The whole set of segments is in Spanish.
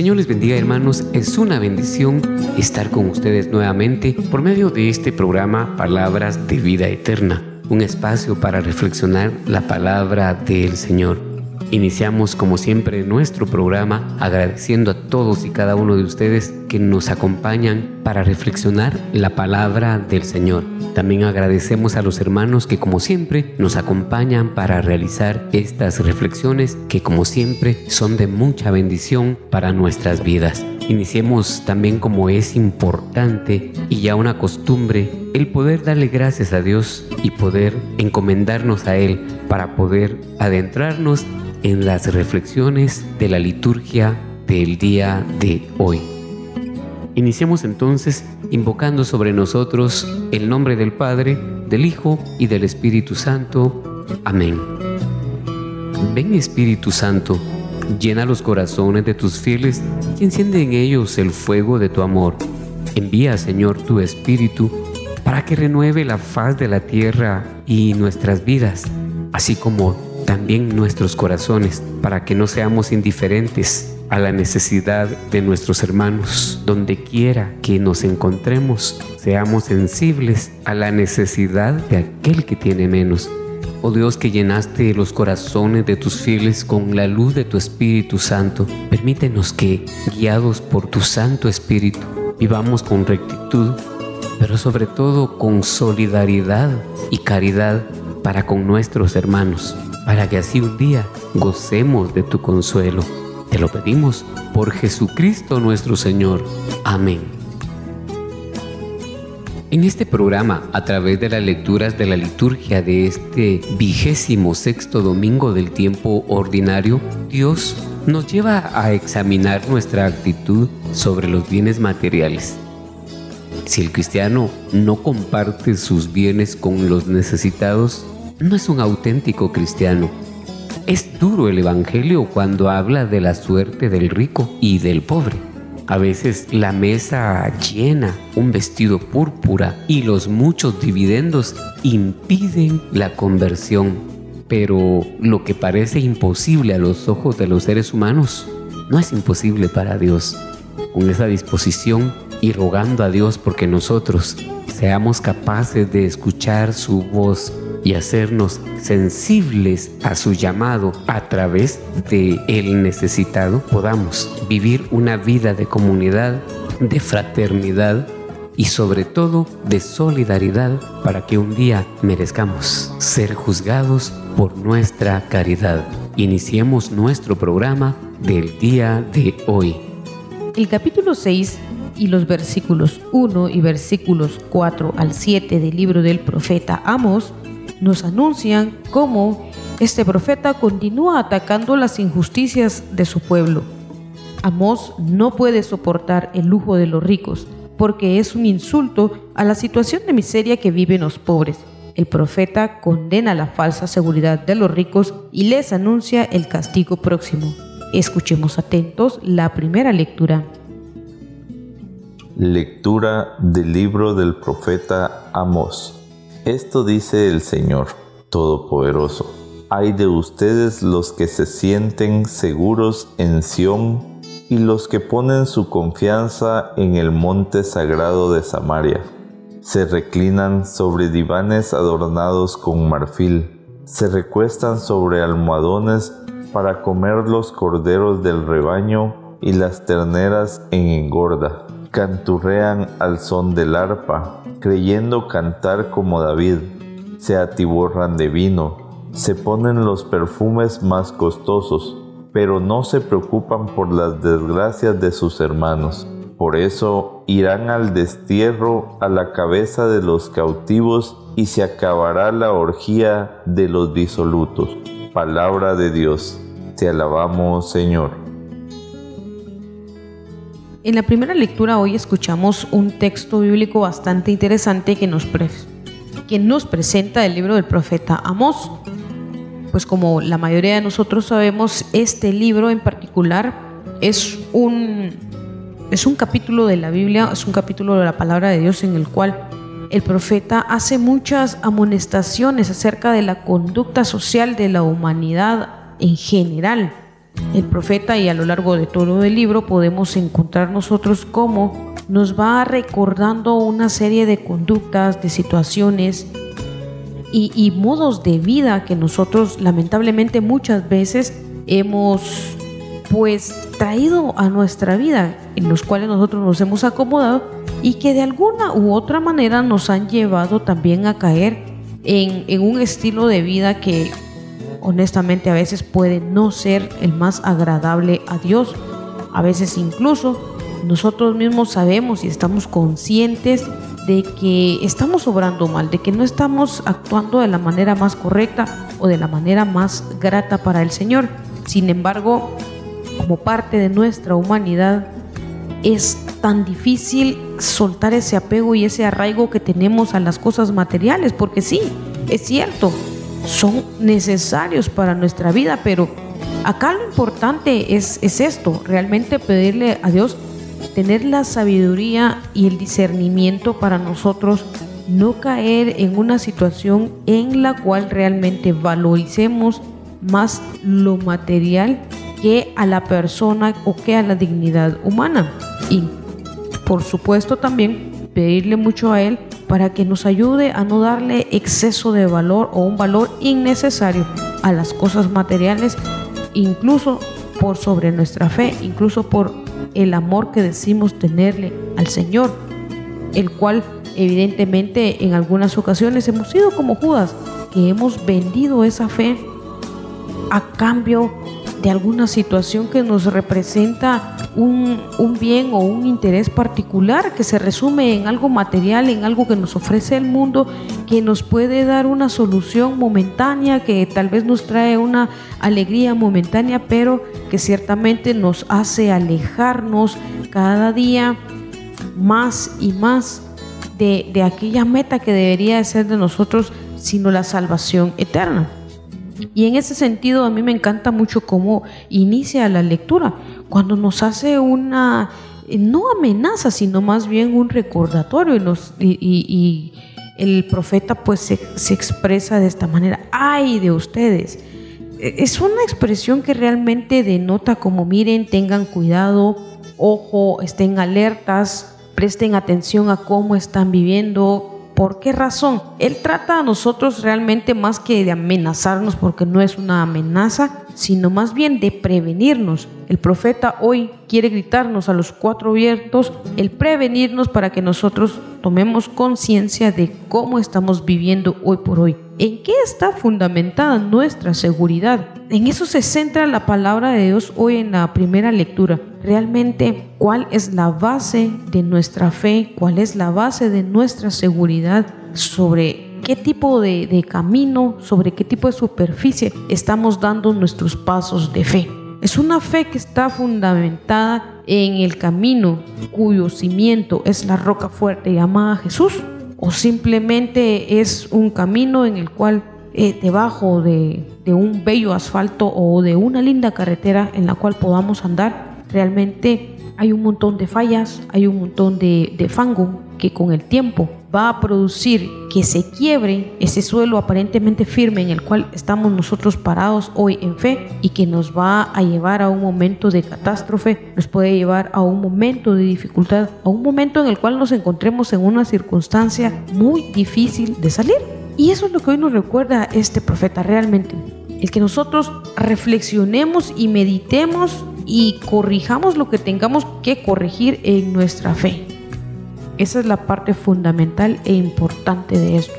Señor les bendiga hermanos, es una bendición estar con ustedes nuevamente por medio de este programa Palabras de Vida Eterna, un espacio para reflexionar la palabra del Señor. Iniciamos como siempre nuestro programa agradeciendo a todos y cada uno de ustedes que nos acompañan para reflexionar la palabra del Señor. También agradecemos a los hermanos que como siempre nos acompañan para realizar estas reflexiones que como siempre son de mucha bendición para nuestras vidas. Iniciemos también como es importante y ya una costumbre el poder darle gracias a Dios y poder encomendarnos a Él para poder adentrarnos en las reflexiones de la liturgia del día de hoy. Iniciemos entonces invocando sobre nosotros el nombre del Padre, del Hijo y del Espíritu Santo. Amén. Ven Espíritu Santo, llena los corazones de tus fieles y enciende en ellos el fuego de tu amor. Envía, Señor, tu Espíritu para que renueve la faz de la tierra y nuestras vidas, así como también nuestros corazones, para que no seamos indiferentes a la necesidad de nuestros hermanos. Donde quiera que nos encontremos, seamos sensibles a la necesidad de aquel que tiene menos. Oh Dios que llenaste los corazones de tus fieles con la luz de tu Espíritu Santo, permítenos que, guiados por tu Santo Espíritu, vivamos con rectitud, pero sobre todo con solidaridad y caridad para con nuestros hermanos para que así un día gocemos de tu consuelo. Te lo pedimos por Jesucristo nuestro Señor. Amén. En este programa, a través de las lecturas de la liturgia de este vigésimo sexto domingo del tiempo ordinario, Dios nos lleva a examinar nuestra actitud sobre los bienes materiales. Si el cristiano no comparte sus bienes con los necesitados, no es un auténtico cristiano. Es duro el Evangelio cuando habla de la suerte del rico y del pobre. A veces la mesa llena, un vestido púrpura y los muchos dividendos impiden la conversión. Pero lo que parece imposible a los ojos de los seres humanos no es imposible para Dios. Con esa disposición y rogando a Dios porque nosotros seamos capaces de escuchar su voz y hacernos sensibles a su llamado a través de el necesitado, podamos vivir una vida de comunidad, de fraternidad y sobre todo de solidaridad para que un día merezcamos ser juzgados por nuestra caridad. Iniciemos nuestro programa del día de hoy. El capítulo 6 y los versículos 1 y versículos 4 al 7 del libro del profeta Amos nos anuncian cómo este profeta continúa atacando las injusticias de su pueblo. Amós no puede soportar el lujo de los ricos porque es un insulto a la situación de miseria que viven los pobres. El profeta condena la falsa seguridad de los ricos y les anuncia el castigo próximo. Escuchemos atentos la primera lectura. Lectura del libro del profeta Amós. Esto dice el Señor Todopoderoso. Hay de ustedes los que se sienten seguros en Sión y los que ponen su confianza en el monte sagrado de Samaria. Se reclinan sobre divanes adornados con marfil, se recuestan sobre almohadones para comer los corderos del rebaño y las terneras en engorda. Canturrean al son del arpa, creyendo cantar como David, se atiborran de vino, se ponen los perfumes más costosos, pero no se preocupan por las desgracias de sus hermanos. Por eso irán al destierro a la cabeza de los cautivos y se acabará la orgía de los disolutos. Palabra de Dios. Te alabamos, Señor. En la primera lectura hoy escuchamos un texto bíblico bastante interesante que nos, que nos presenta el libro del profeta Amós. Pues como la mayoría de nosotros sabemos, este libro en particular es un, es un capítulo de la Biblia, es un capítulo de la palabra de Dios en el cual el profeta hace muchas amonestaciones acerca de la conducta social de la humanidad en general el profeta y a lo largo de todo el libro podemos encontrar nosotros cómo nos va recordando una serie de conductas, de situaciones y, modos de vida que nosotros lamentablemente muchas veces hemos pues traído a nuestra vida, en los cuales nosotros nos hemos acomodado y que de alguna u otra manera nos han llevado también a caer en, un estilo de vida que honestamente a veces puede no ser el más agradable a Dios. A veces incluso nosotros mismos sabemos y estamos conscientes de que estamos obrando mal, de que no estamos actuando de la manera más correcta o de la manera más grata para el Señor. Sin embargo, como parte de nuestra humanidad, es tan difícil soltar ese apego y ese arraigo que tenemos a las cosas materiales, porque sí, es cierto, son necesarios para nuestra vida, pero acá lo importante es, es esto, realmente pedirle a Dios tener la sabiduría y el discernimiento para nosotros no caer en una situación en la cual realmente valoricemos más lo material que a la persona o que a la dignidad humana. Y por supuesto también pedirle mucho a Él para que nos ayude a no darle exceso de valor o un valor innecesario a las cosas materiales, incluso por sobre nuestra fe, incluso por el amor que decimos tenerle al Señor, el cual evidentemente en algunas ocasiones hemos sido como Judas, que hemos vendido esa fe a cambio de alguna situación que nos representa un, bien o un interés particular que se resume en algo material, en algo que nos ofrece el mundo, que nos puede dar una solución momentánea, que tal vez nos trae una alegría momentánea, pero que ciertamente nos hace alejarnos cada día más y más de, de aquella meta que debería ser de nosotros, sino la salvación eterna. Y en ese sentido a mí me encanta mucho cómo inicia la lectura, cuando nos hace una, no amenaza, sino más bien un recordatorio y, el profeta pues se, se expresa de esta manera, ay de ustedes. E, es una expresión que realmente denota como miren, tengan cuidado, ojo, estén alertas, presten atención a cómo están viviendo, ¿Por qué razón? Él trata a nosotros realmente más que de amenazarnos, porque no es una amenaza, sino más bien de prevenirnos. El profeta hoy quiere gritarnos a los cuatro abiertos el prevenirnos para que nosotros tomemos conciencia de cómo estamos viviendo hoy por hoy. ¿En qué está fundamentada nuestra seguridad? En eso se centra la palabra de Dios hoy en la primera lectura. Realmente, ¿cuál es la base de nuestra fe? ¿Cuál es la base de nuestra seguridad sobre qué tipo de, camino, sobre qué tipo de superficie estamos dando nuestros pasos de fe? Es una fe que está fundamentada en el camino cuyo cimiento es la roca fuerte llamada Jesús o simplemente es un camino en el cual eh, debajo de, un bello asfalto o de una linda carretera en la cual podamos andar, realmente hay un montón de fallas, hay un montón de, de fango que con el tiempo va a producir que se quiebre ese suelo aparentemente firme en el cual estamos nosotros parados hoy en fe y que nos va a llevar a un momento de catástrofe, nos puede llevar a un momento de dificultad, a un momento en el cual nos encontremos en una circunstancia muy difícil de salir. Y eso es lo que hoy nos recuerda este profeta realmente. El que nosotros reflexionemos y meditemos y corrijamos lo que tengamos que corregir en nuestra fe Esa es la parte fundamental e importante de esto.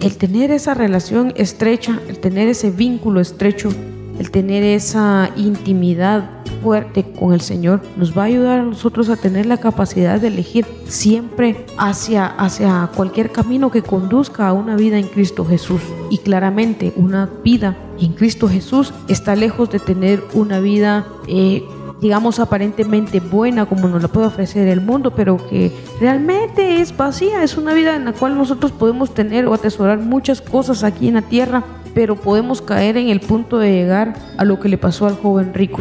El tener esa relación estrecha, el tener ese vínculo estrecho, el tener esa intimidad fuerte con el Señor nos va a ayudar a nosotros a tener la capacidad de elegir siempre hacia, hacia cualquier camino que conduzca a una vida en Cristo Jesús. Y claramente una vida en Cristo Jesús está lejos de tener una vida eh, digamos, aparentemente buena como nos la puede ofrecer el mundo, pero que realmente es vacía, es una vida en la cual nosotros podemos tener o atesorar muchas cosas aquí en la tierra, pero podemos caer en el punto de llegar a lo que le pasó al joven rico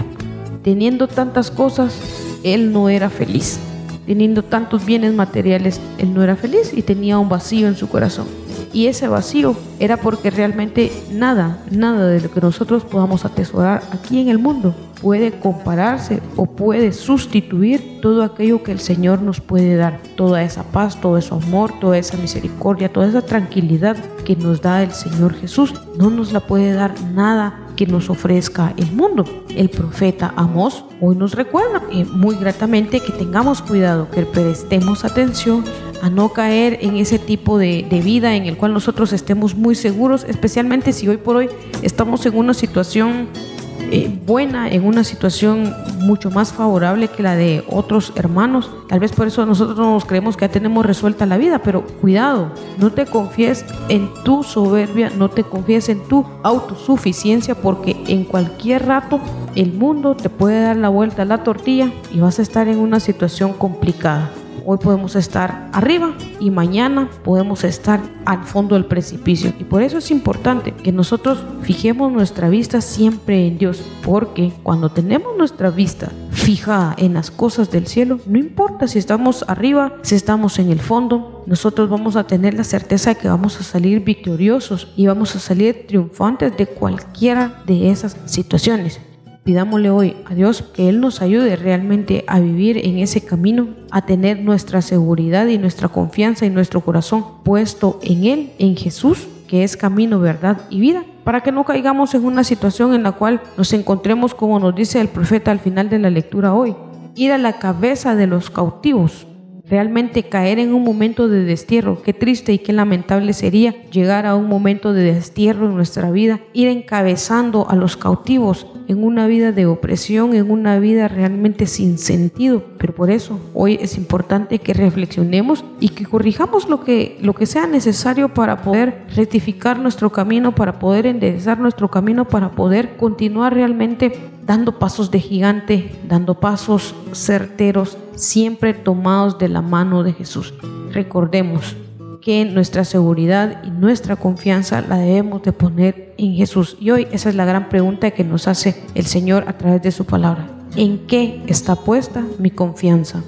teniendo tantas cosas, él no era feliz. Teniendo tantos bienes materiales, él no era feliz y tenía un vacío en su corazón. Y ese vacío era porque realmente nada, nada de lo que nosotros podamos atesorar aquí en el mundo puede compararse o puede sustituir todo aquello que el Señor nos puede dar. Toda esa paz, todo ese amor, toda esa misericordia, toda esa tranquilidad que nos da el Señor Jesús, no nos la puede dar nada que nos ofrezca el mundo. El profeta Amos hoy nos recuerda eh, muy gratamente que tengamos cuidado, que prestemos atención a no caer en ese tipo de, de, vida en el cual nosotros estemos muy seguros, especialmente si hoy por hoy estamos en una situación eh, buena, en una situación mucho más favorable que la de otros hermanos. Tal vez por eso nosotros nos creemos que ya tenemos resuelta la vida, pero cuidado, no te confíes en tu soberbia, no te confíes en tu autosuficiencia, porque en cualquier rato el mundo te puede dar la vuelta a la tortilla y vas a estar en una situación complicada. Hoy podemos estar arriba y mañana podemos estar al fondo del precipicio. Y por eso es importante que nosotros fijemos nuestra vista siempre en Dios, porque cuando tenemos nuestra vista fijada en las cosas del cielo, no importa si estamos arriba, si estamos en el fondo, nosotros vamos a tener la certeza de que vamos a salir victoriosos y vamos a salir triunfantes de cualquiera de esas situaciones. Pidámosle hoy a Dios que Él nos ayude realmente a vivir en ese camino, a tener nuestra seguridad y nuestra confianza y nuestro corazón puesto en Él, en Jesús, que es camino, verdad y vida, para que no caigamos en una situación en la cual nos encontremos, como nos dice el profeta al final de la lectura hoy, ir a la cabeza de los cautivos, realmente caer en un momento de destierro. Qué triste y qué lamentable sería llegar a un momento de destierro en nuestra vida, ir encabezando a los cautivos en una vida de opresión, en una vida realmente sin sentido. Pero por eso hoy es importante que reflexionemos y que corrijamos lo que, lo que sea necesario para poder rectificar nuestro camino, para poder enderezar nuestro camino, para poder continuar realmente dando pasos de gigante, dando pasos certeros, siempre tomados de la mano de Jesús. Recordemos que nuestra seguridad y nuestra confianza la debemos de poner en Jesús. Y hoy esa es la gran pregunta que nos hace el Señor a través de su palabra. ¿En qué está puesta mi confianza?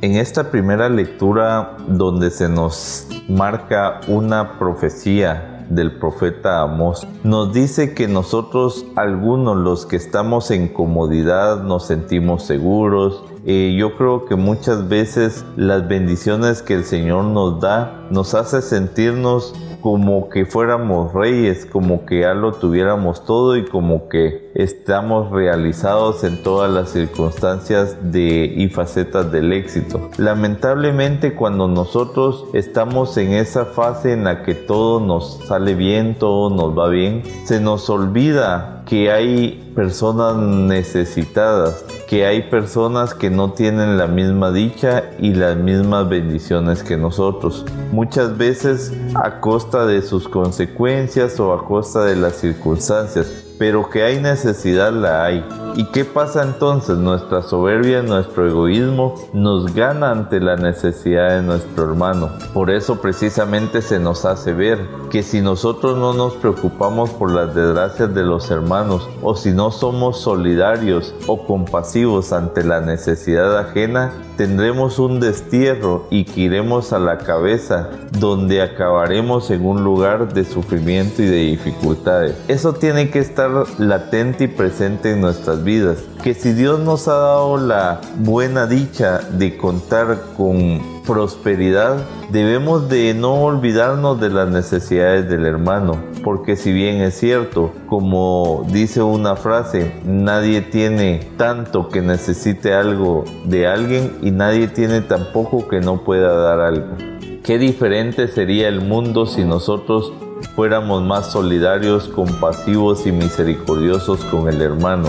En esta primera lectura donde se nos marca una profecía del profeta Amos nos dice que nosotros, algunos los que estamos en comodidad, nos sentimos seguros. Eh, yo creo que muchas veces las bendiciones que el Señor nos da nos hace sentirnos como que fuéramos reyes, como que ya lo tuviéramos todo y como que estamos realizados en todas las circunstancias de, y facetas del éxito. Lamentablemente cuando nosotros estamos en esa fase en la que todo nos sale bien, todo nos va bien, se nos olvida que hay personas necesitadas, que hay personas que no tienen la misma dicha y las mismas bendiciones que nosotros. Muchas veces a costa de sus consecuencias o a costa de las circunstancias pero que hay necesidad la hay. ¿Y qué pasa entonces? Nuestra soberbia, nuestro egoísmo nos gana ante la necesidad de nuestro hermano. Por eso precisamente se nos hace ver que si nosotros no nos preocupamos por las desgracias de los hermanos o si no somos solidarios o compasivos ante la necesidad ajena, tendremos un destierro y que iremos a la cabeza donde acabaremos en un lugar de sufrimiento y de dificultades. Eso tiene que estar latente y presente en nuestras vidas. Que si Dios nos ha dado la buena dicha de contar con prosperidad, debemos de no olvidarnos de las necesidades del hermano, porque si bien es cierto, como dice una frase, nadie tiene tanto que necesite algo de alguien y nadie tiene tampoco que no pueda dar algo. Qué diferente sería el mundo si nosotros fuéramos más solidarios, compasivos y misericordiosos con el hermano.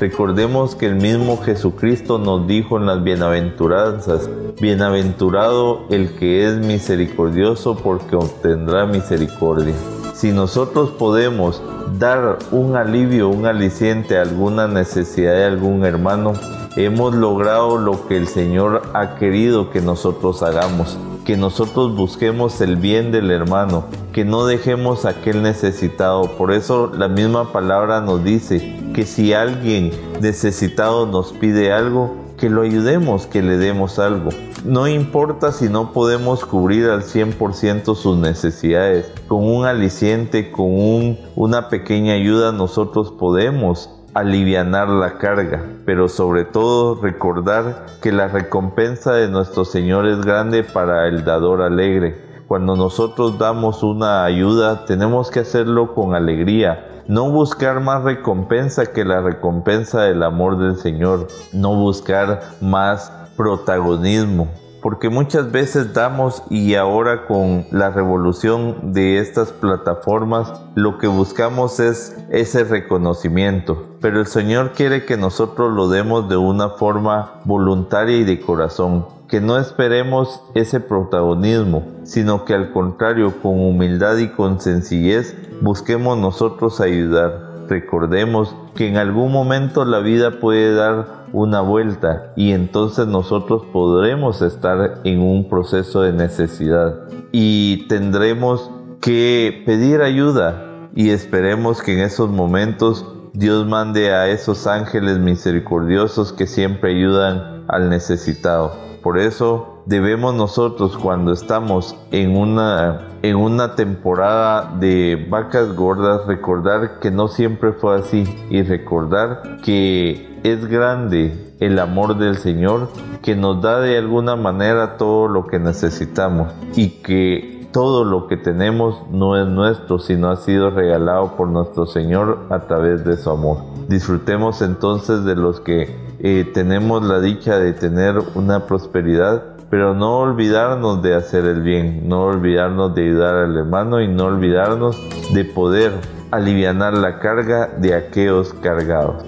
Recordemos que el mismo Jesucristo nos dijo en las bienaventuranzas, bienaventurado el que es misericordioso porque obtendrá misericordia. Si nosotros podemos dar un alivio, un aliciente a alguna necesidad de algún hermano, hemos logrado lo que el Señor ha querido que nosotros hagamos, que nosotros busquemos el bien del hermano, que no dejemos a aquel necesitado. Por eso la misma palabra nos dice que si alguien necesitado nos pide algo, que lo ayudemos, que le demos algo. No importa si no podemos cubrir al 100% sus necesidades, con un aliciente, con un, una pequeña ayuda nosotros podemos alivianar la carga, pero sobre todo recordar que la recompensa de nuestro Señor es grande para el dador alegre. Cuando nosotros damos una ayuda, tenemos que hacerlo con alegría, no buscar más recompensa que la recompensa del amor del Señor, no buscar más protagonismo, porque muchas veces damos y ahora con la revolución de estas plataformas lo que buscamos es ese reconocimiento. Pero el Señor quiere que nosotros lo demos de una forma voluntaria y de corazón, que no esperemos ese protagonismo, sino que al contrario, con humildad y con sencillez, busquemos nosotros ayudar. Recordemos que en algún momento la vida puede dar una vuelta y entonces nosotros podremos estar en un proceso de necesidad. Y tendremos que pedir ayuda y esperemos que en esos momentos Dios mande a esos ángeles misericordiosos que siempre ayudan al necesitado. Por eso debemos nosotros cuando estamos en una en una temporada de vacas gordas recordar que no siempre fue así y recordar que es grande el amor del Señor que nos da de alguna manera todo lo que necesitamos y que todo lo que tenemos no es nuestro, sino ha sido regalado por nuestro Señor a través de su amor. Disfrutemos entonces de los que eh, tenemos la dicha de tener una prosperidad, pero no olvidarnos de hacer el bien, no olvidarnos de ayudar al hermano y no olvidarnos de poder aliviar la carga de aquellos cargados.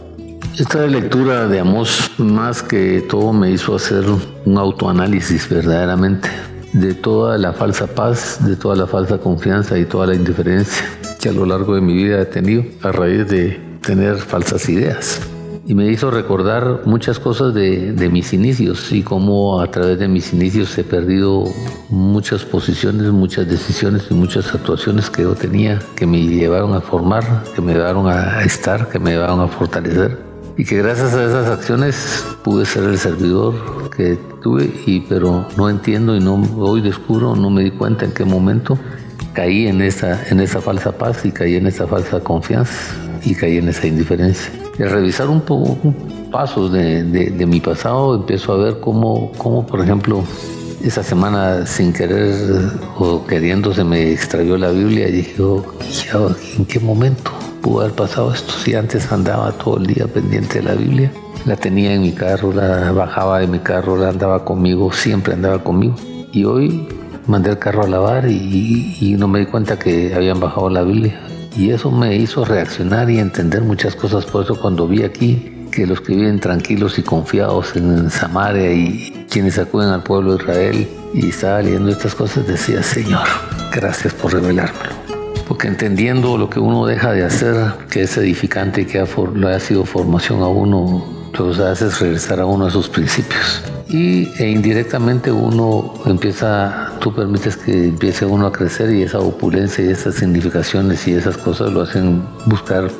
Esta lectura de Amos más que todo me hizo hacer un autoanálisis verdaderamente de toda la falsa paz, de toda la falsa confianza y toda la indiferencia que a lo largo de mi vida he tenido a raíz de tener falsas ideas. Y me hizo recordar muchas cosas de, mis inicios y cómo a través de mis inicios he perdido muchas posiciones, muchas decisiones y muchas actuaciones que yo tenía que me llevaron a formar, que me llevaron a estar, que me llevaron a fortalecer y que gracias a esas acciones pude ser el servidor que tuve y pero no entiendo y no hoy descubro no me di cuenta en qué momento caí en esa en esa falsa paz y caí en esa falsa confianza y caí en esa indiferencia al revisar un poco pasos de, de, mi pasado empiezo a ver cómo, cómo por ejemplo esa semana sin querer o queriendo se me extravió la Biblia y dije oh, ¿en qué momento? Pudo haber pasado esto si antes andaba todo el día pendiente de la Biblia. La tenía en mi carro, la bajaba de mi carro, la andaba conmigo, siempre andaba conmigo. Y hoy mandé el carro a lavar y, no me di cuenta que habían bajado la Biblia. Y eso me hizo reaccionar y entender muchas cosas. Por eso cuando vi aquí que los que viven tranquilos y confiados en Samaria y quienes acuden al pueblo de Israel y estaba leyendo estas cosas, decía, Señor, gracias por revelármelo porque entendiendo lo que uno deja de hacer, que es edificante y que ha, le ha sido formación a uno, lo que hace es regresar a uno a sus principios. Y e indirectamente uno empieza, tú permites que empiece uno a crecer y esa opulencia y esas significaciones y esas cosas lo hacen buscar,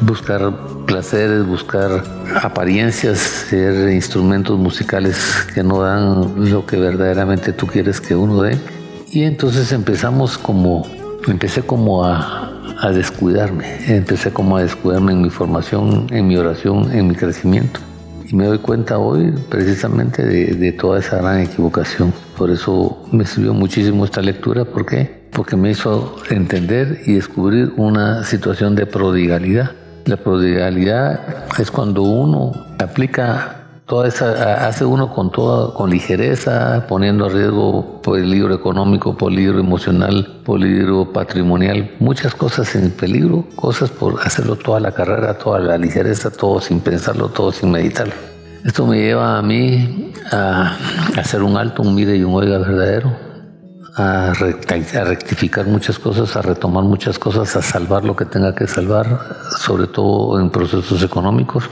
buscar placeres, buscar apariencias, ser instrumentos musicales que no dan lo que verdaderamente tú quieres que uno dé. Y entonces empezamos como empecé como a, descuidarme, empecé como a descuidarme en mi formación, en mi oración, en mi crecimiento. y me doy cuenta hoy precisamente de, de, toda esa gran equivocación. Por eso me sirvió muchísimo esta lectura. ¿Por qué? Porque me hizo entender y descubrir una situación de prodigalidad. La prodigalidad es cuando uno aplica toda esa, hace uno con toda, con ligereza, poniendo a riesgo peligro económico, peligro emocional, peligro patrimonial, muchas cosas en peligro, cosas por hacerlo toda la carrera, toda la ligereza, todo sin pensarlo, todo sin meditarlo. Esto me lleva a mí a, hacer un alto, un mire y un oiga verdadero, a, rectificar muchas cosas, a retomar muchas cosas, a salvar lo que tenga que salvar, sobre todo en procesos económicos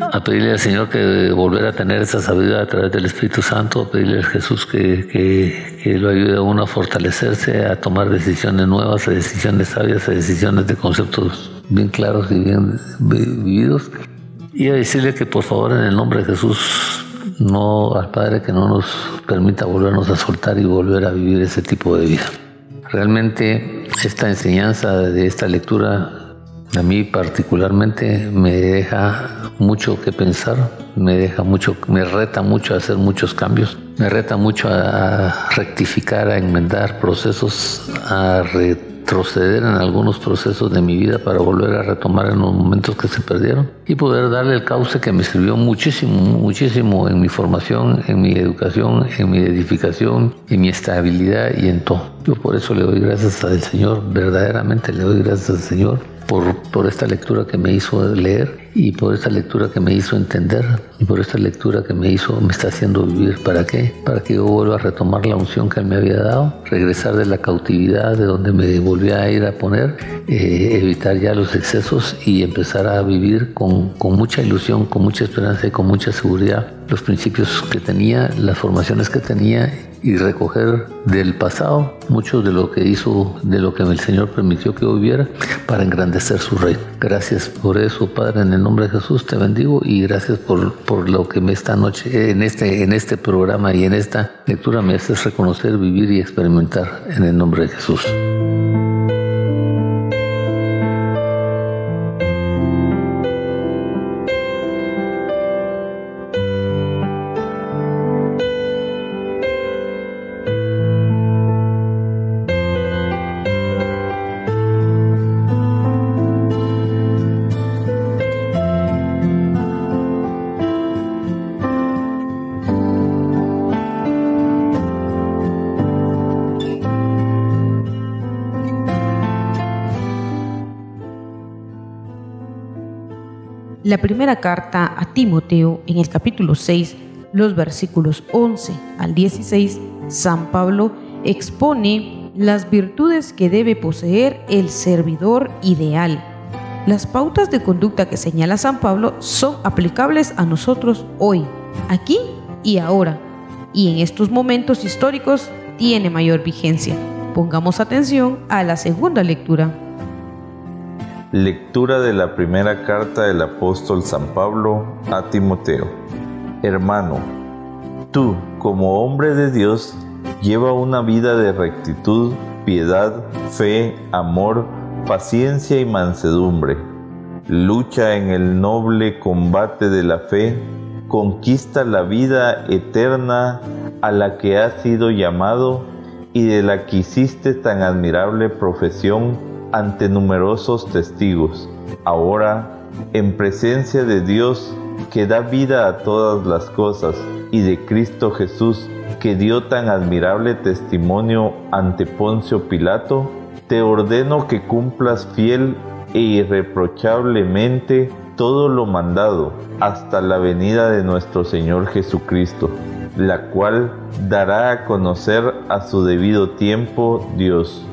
a pedirle al Señor que volver a tener esa sabiduría a través del Espíritu Santo, a pedirle a Jesús que, que, que, lo ayude a uno a fortalecerse, a tomar decisiones nuevas, a decisiones sabias, a decisiones de conceptos bien claros y bien vividos. Y a decirle que por favor en el nombre de Jesús, no al Padre que no nos permita volvernos a soltar y volver a vivir ese tipo de vida. Realmente esta enseñanza de esta lectura a mí particularmente me deja mucho que pensar, me deja mucho, me reta mucho a hacer muchos cambios, me reta mucho a rectificar, a enmendar procesos, a retroceder en algunos procesos de mi vida para volver a retomar en los momentos que se perdieron y poder darle el cauce que me sirvió muchísimo, muchísimo en mi formación, en mi educación, en mi edificación, en mi estabilidad y en todo. Yo por eso le doy gracias al Señor, verdaderamente le doy gracias al Señor por, por esta lectura que me hizo leer y por esta lectura que me hizo entender y por esta lectura que me hizo, me está haciendo vivir. ¿Para qué? Para que yo vuelva a retomar la unción que él me había dado, regresar de la cautividad de donde me volvía a ir a poner, eh, evitar ya los excesos y empezar a vivir con, con mucha ilusión, con mucha esperanza y con mucha seguridad los principios que tenía, las formaciones que tenía y recoger del pasado mucho de lo que hizo, de lo que el Señor permitió que hubiera para engrandecer su reino. Gracias por eso, Padre, en el nombre de Jesús te bendigo y gracias por, por lo que me esta noche, en este, en este programa y en esta lectura me haces reconocer, vivir y experimentar en el nombre de Jesús. La primera carta a Timoteo en el capítulo 6, los versículos 11 al 16, San Pablo expone las virtudes que debe poseer el servidor ideal. Las pautas de conducta que señala San Pablo son aplicables a nosotros hoy, aquí y ahora, y en estos momentos históricos tiene mayor vigencia. Pongamos atención a la segunda lectura. Lectura de la primera carta del apóstol San Pablo a Timoteo. Hermano, tú, como hombre de Dios, lleva una vida de rectitud, piedad, fe, amor, paciencia y mansedumbre. Lucha en el noble combate de la fe, conquista la vida eterna a la que has sido llamado y de la que hiciste tan admirable profesión ante numerosos testigos, ahora en presencia de Dios que da vida a todas las cosas y de Cristo Jesús que dio tan admirable testimonio ante Poncio Pilato, te ordeno que cumplas fiel e irreprochablemente todo lo mandado hasta la venida de nuestro Señor Jesucristo, la cual dará a conocer a su debido tiempo Dios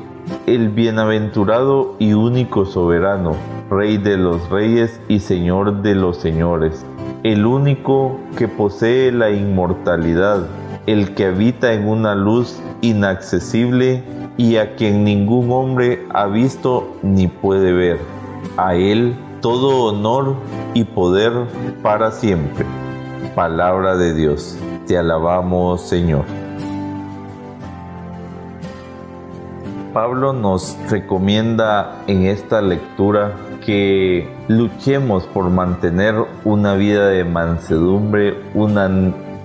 el bienaventurado y único soberano, Rey de los reyes y Señor de los señores, el único que posee la inmortalidad, el que habita en una luz inaccesible y a quien ningún hombre ha visto ni puede ver. A Él todo honor y poder para siempre. Palabra de Dios. Te alabamos, Señor. Pablo nos recomienda en esta lectura que luchemos por mantener una vida de mansedumbre, una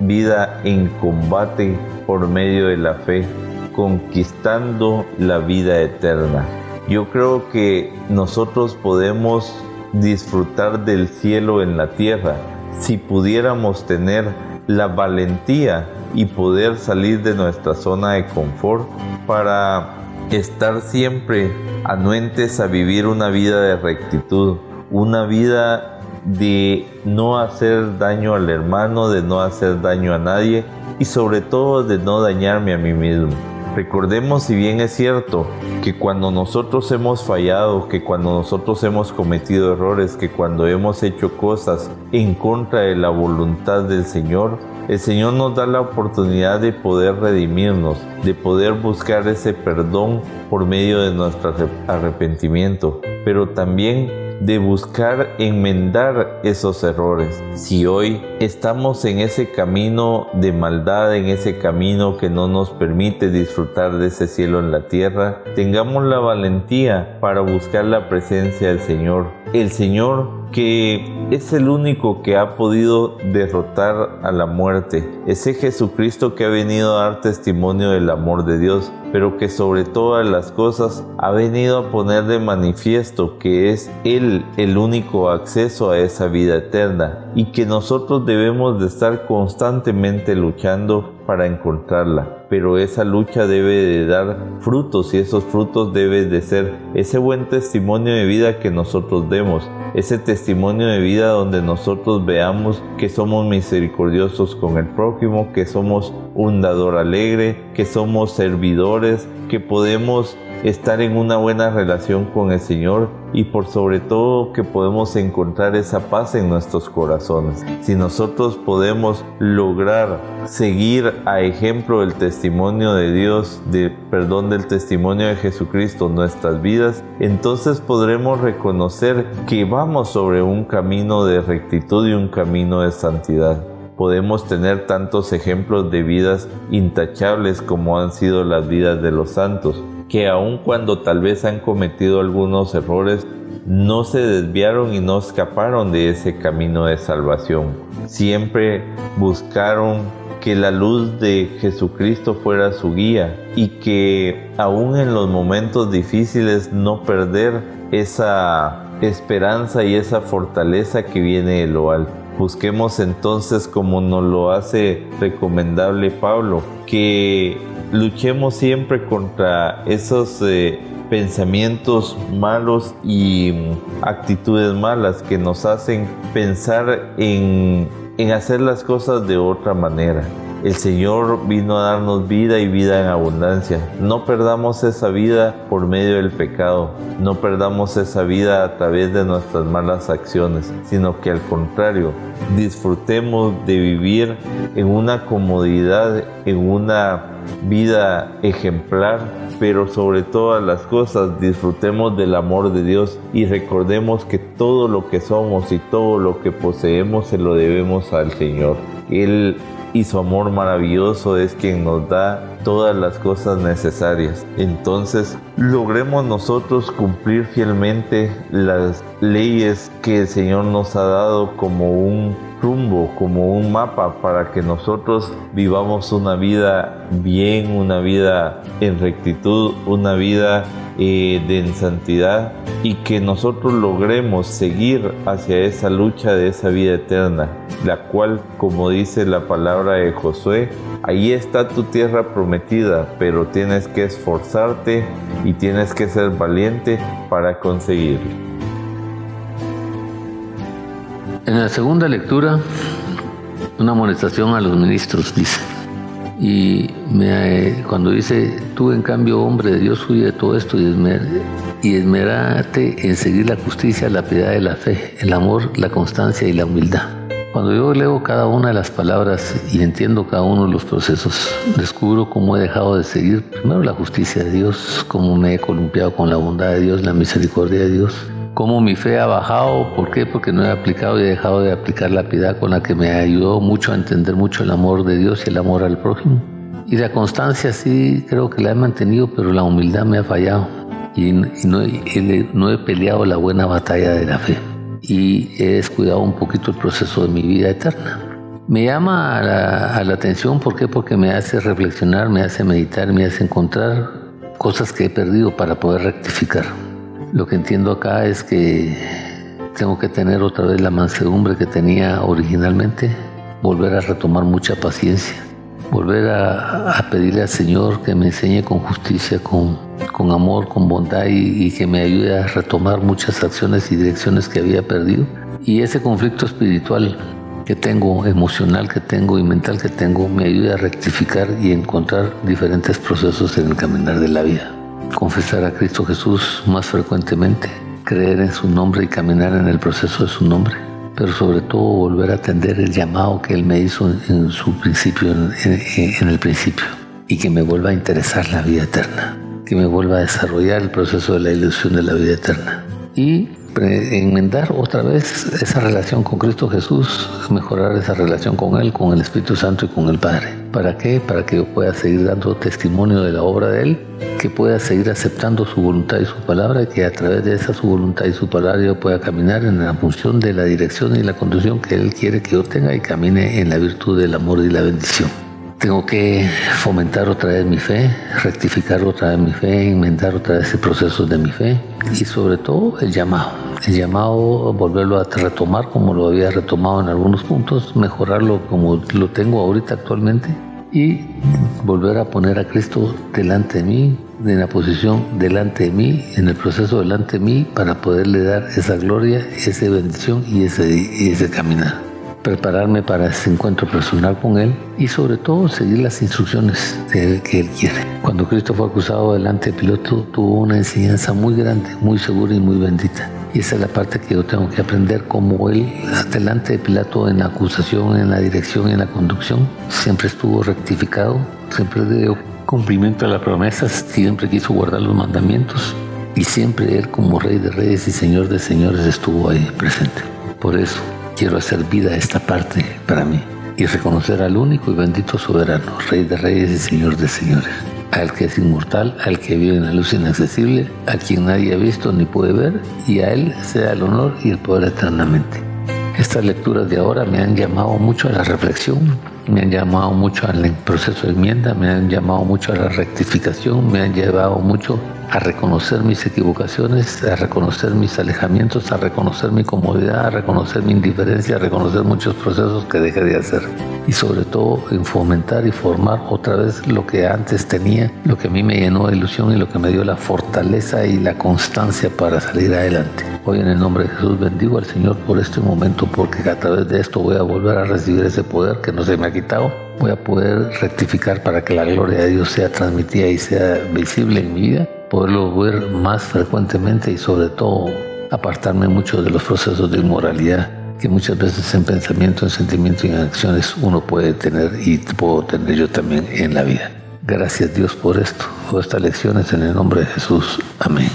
vida en combate por medio de la fe, conquistando la vida eterna. Yo creo que nosotros podemos disfrutar del cielo en la tierra si pudiéramos tener la valentía y poder salir de nuestra zona de confort para estar siempre anuentes a vivir una vida de rectitud, una vida de no hacer daño al hermano, de no hacer daño a nadie y sobre todo de no dañarme a mí mismo. Recordemos, si bien es cierto, que cuando nosotros hemos fallado, que cuando nosotros hemos cometido errores, que cuando hemos hecho cosas en contra de la voluntad del Señor, el Señor nos da la oportunidad de poder redimirnos, de poder buscar ese perdón por medio de nuestro arrepentimiento, pero también de buscar enmendar esos errores. Si hoy estamos en ese camino de maldad, en ese camino que no nos permite disfrutar de ese cielo en la tierra, tengamos la valentía para buscar la presencia del Señor. El Señor que es el único que ha podido derrotar a la muerte. Ese Jesucristo que ha venido a dar testimonio del amor de Dios, pero que sobre todas las cosas ha venido a poner de manifiesto que es Él el único acceso a esa vida eterna y que nosotros debemos de estar constantemente luchando para encontrarla pero esa lucha debe de dar frutos y esos frutos deben de ser ese buen testimonio de vida que nosotros demos, ese testimonio de vida donde nosotros veamos que somos misericordiosos con el prójimo, que somos un dador alegre, que somos servidores, que podemos estar en una buena relación con el Señor y por sobre todo que podemos encontrar esa paz en nuestros corazones. Si nosotros podemos lograr seguir a ejemplo el testimonio de Dios, de perdón del testimonio de Jesucristo en nuestras vidas, entonces podremos reconocer que vamos sobre un camino de rectitud y un camino de santidad podemos tener tantos ejemplos de vidas intachables como han sido las vidas de los santos que aun cuando tal vez han cometido algunos errores, no se desviaron y no escaparon de ese camino de salvación. Siempre buscaron que la luz de Jesucristo fuera su guía y que aún en los momentos difíciles no perder esa esperanza y esa fortaleza que viene de lo alto. Busquemos entonces, como nos lo hace recomendable Pablo, que luchemos siempre contra esos eh, pensamientos malos y mm, actitudes malas que nos hacen pensar en, en hacer las cosas de otra manera. El Señor vino a darnos vida y vida en abundancia. No perdamos esa vida por medio del pecado. No perdamos esa vida a través de nuestras malas acciones, sino que al contrario, disfrutemos de vivir en una comodidad, en una vida ejemplar, pero sobre todas las cosas disfrutemos del amor de Dios y recordemos que todo lo que somos y todo lo que poseemos se lo debemos al Señor. Él y su amor maravilloso es quien nos da todas las cosas necesarias. Entonces, logremos nosotros cumplir fielmente las leyes que el Señor nos ha dado como un rumbo, como un mapa para que nosotros vivamos una vida bien, una vida en rectitud, una vida eh, de santidad y que nosotros logremos seguir hacia esa lucha de esa vida eterna, la cual, como dice la palabra de Josué, ahí está tu tierra prometida, pero tienes que esforzarte y tienes que ser valiente para conseguirlo. En la segunda lectura, una amonestación a los ministros, dice. Y me, cuando dice, tú en cambio, hombre de Dios, huye de todo esto y, esmer, y esmerate en seguir la justicia, la piedad y la fe, el amor, la constancia y la humildad. Cuando yo leo cada una de las palabras y entiendo cada uno de los procesos, descubro cómo he dejado de seguir primero la justicia de Dios, cómo me he columpiado con la bondad de Dios, la misericordia de Dios, cómo mi fe ha bajado. ¿Por qué? Porque no he aplicado y he dejado de aplicar la piedad con la que me ayudó mucho a entender mucho el amor de Dios y el amor al prójimo. Y la constancia sí creo que la he mantenido, pero la humildad me ha fallado. Y, no, he peleado la buena batalla de la fe. Y he descuidado un poquito el proceso de mi vida eterna. Me llama a la, a la atención, ¿por qué? Porque me hace reflexionar, me hace meditar, me hace encontrar cosas que he perdido para poder rectificar. Lo que entiendo acá es que tengo que tener otra vez la mansedumbre que tenía originalmente, volver a retomar mucha paciencia, volver a, pedirle al Señor que me enseñe con justicia, con, con amor, con bondad y, y, que me ayude a retomar muchas acciones y direcciones que había perdido. Y ese conflicto espiritual que tengo, emocional que tengo y mental que tengo, me ayude a rectificar y encontrar diferentes procesos en el caminar de la vida. Confesar a Cristo Jesús más frecuentemente, creer en su nombre y caminar en el proceso de su nombre, pero sobre todo volver a atender el llamado que Él me hizo en su principio, en, el principio, y que me vuelva a interesar la vida eterna, que me vuelva a desarrollar el proceso de la ilusión de la vida eterna. Y enmendar otra vez esa relación con Cristo Jesús, mejorar esa relación con Él, con el Espíritu Santo y con el Padre. ¿Para qué? Para que yo pueda seguir dando testimonio de la obra de Él, que pueda seguir aceptando su voluntad y su palabra, y que a través de esa su voluntad y su palabra yo pueda caminar en la función de la dirección y la conducción que Él quiere que yo tenga y camine en la virtud del amor y la bendición. Tengo que fomentar otra vez mi fe, rectificar otra vez mi fe, inventar otra vez el proceso de mi fe y sobre todo el llamado. El llamado, volverlo a retomar como lo había retomado en algunos puntos, mejorarlo como lo tengo ahorita actualmente y volver a poner a Cristo delante de mí, en la posición delante de mí, en el proceso delante de mí, para poderle dar esa gloria, esa bendición y ese, y ese caminar prepararme para ese encuentro personal con Él y sobre todo seguir las instrucciones que Él quiere. Cuando Cristo fue acusado delante de Piloto tuvo una enseñanza muy grande, muy segura y muy bendita. Y esa es la parte que yo tengo que aprender como Él delante de Pilato en la acusación, en la dirección en la conducción. Siempre estuvo rectificado, siempre dio cumplimiento a las promesas, siempre quiso guardar los mandamientos y siempre Él como Rey de Reyes y Señor de Señores estuvo ahí presente. Por eso quiero hacer vida esta parte para mí y reconocer al único y bendito soberano, Rey de Reyes y Señor de Señores, al que es inmortal, al que vive en la luz inaccesible, a quien nadie ha visto ni puede ver, y a Él sea el honor y el poder eternamente. Estas lecturas de ahora me han llamado mucho a la reflexión, me han llamado mucho al proceso de enmienda, me han llamado mucho a la rectificación, me han llevado mucho a reconocer mis equivocaciones, a reconocer mis alejamientos, a reconocer mi comodidad, a reconocer mi indiferencia, a reconocer muchos procesos que dejé de hacer. Y sobre todo en fomentar y formar otra vez lo que antes tenía, lo que a mí me llenó de ilusión y lo que me dio la fortaleza y la constancia para salir adelante. Hoy en el nombre de Jesús bendigo al Señor por este momento porque a través de esto voy a volver a recibir ese poder que no se me ha quitado. Voy a poder rectificar para que la gloria de Dios sea transmitida y sea visible en mi vida poderlo ver más frecuentemente y sobre todo apartarme mucho de los procesos de inmoralidad que muchas veces en pensamiento, en sentimiento y en acciones uno puede tener y puedo tener yo también en la vida. Gracias Dios por esto, por estas lecciones en el nombre de Jesús. Amén.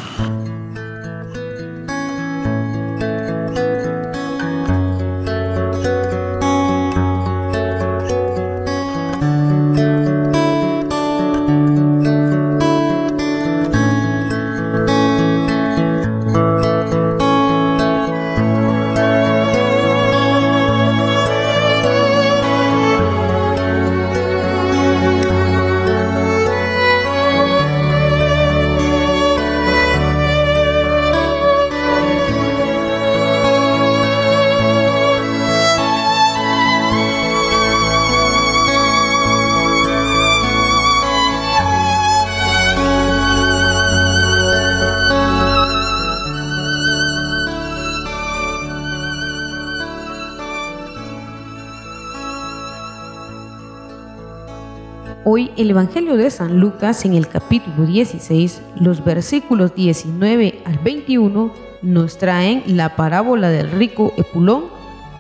El Evangelio de San Lucas en el capítulo 16, los versículos 19 al 21 nos traen la parábola del rico Epulón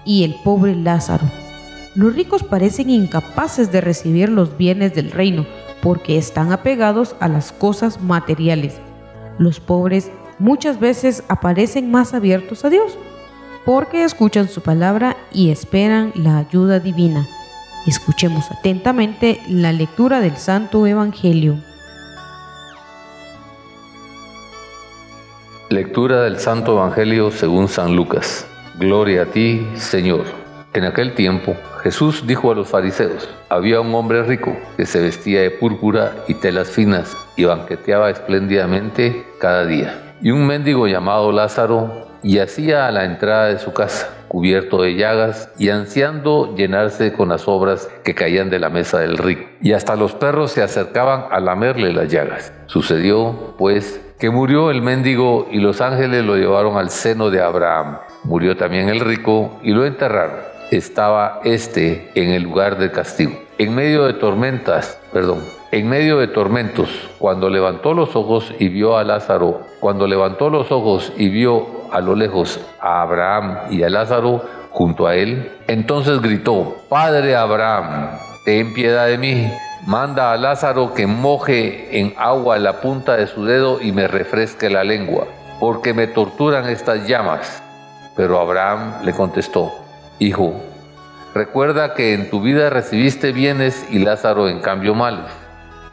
y el pobre Lázaro. Los ricos parecen incapaces de recibir los bienes del reino porque están apegados a las cosas materiales. Los pobres muchas veces aparecen más abiertos a Dios porque escuchan su palabra y esperan la ayuda divina. Escuchemos atentamente la lectura del Santo Evangelio. Lectura del Santo Evangelio según San Lucas. Gloria a ti, Señor. En aquel tiempo Jesús dijo a los fariseos, había un hombre rico que se vestía de púrpura y telas finas y banqueteaba espléndidamente cada día. Y un mendigo llamado Lázaro yacía a la entrada de su casa, cubierto de llagas y ansiando llenarse con las obras que caían de la mesa del rico. Y hasta los perros se acercaban a lamerle las llagas. Sucedió, pues, que murió el mendigo y los ángeles lo llevaron al seno de Abraham. Murió también el rico y lo enterraron. Estaba este en el lugar del castigo. En medio de tormentas, perdón, en medio de tormentos, cuando levantó los ojos y vio a Lázaro, cuando levantó los ojos y vio a lo lejos a Abraham y a Lázaro junto a él, entonces gritó, Padre Abraham, ten piedad de mí Manda a Lázaro que moje en agua la punta de su dedo y me refresque la lengua, porque me torturan estas llamas. Pero Abraham le contestó, Hijo, recuerda que en tu vida recibiste bienes y Lázaro en cambio males.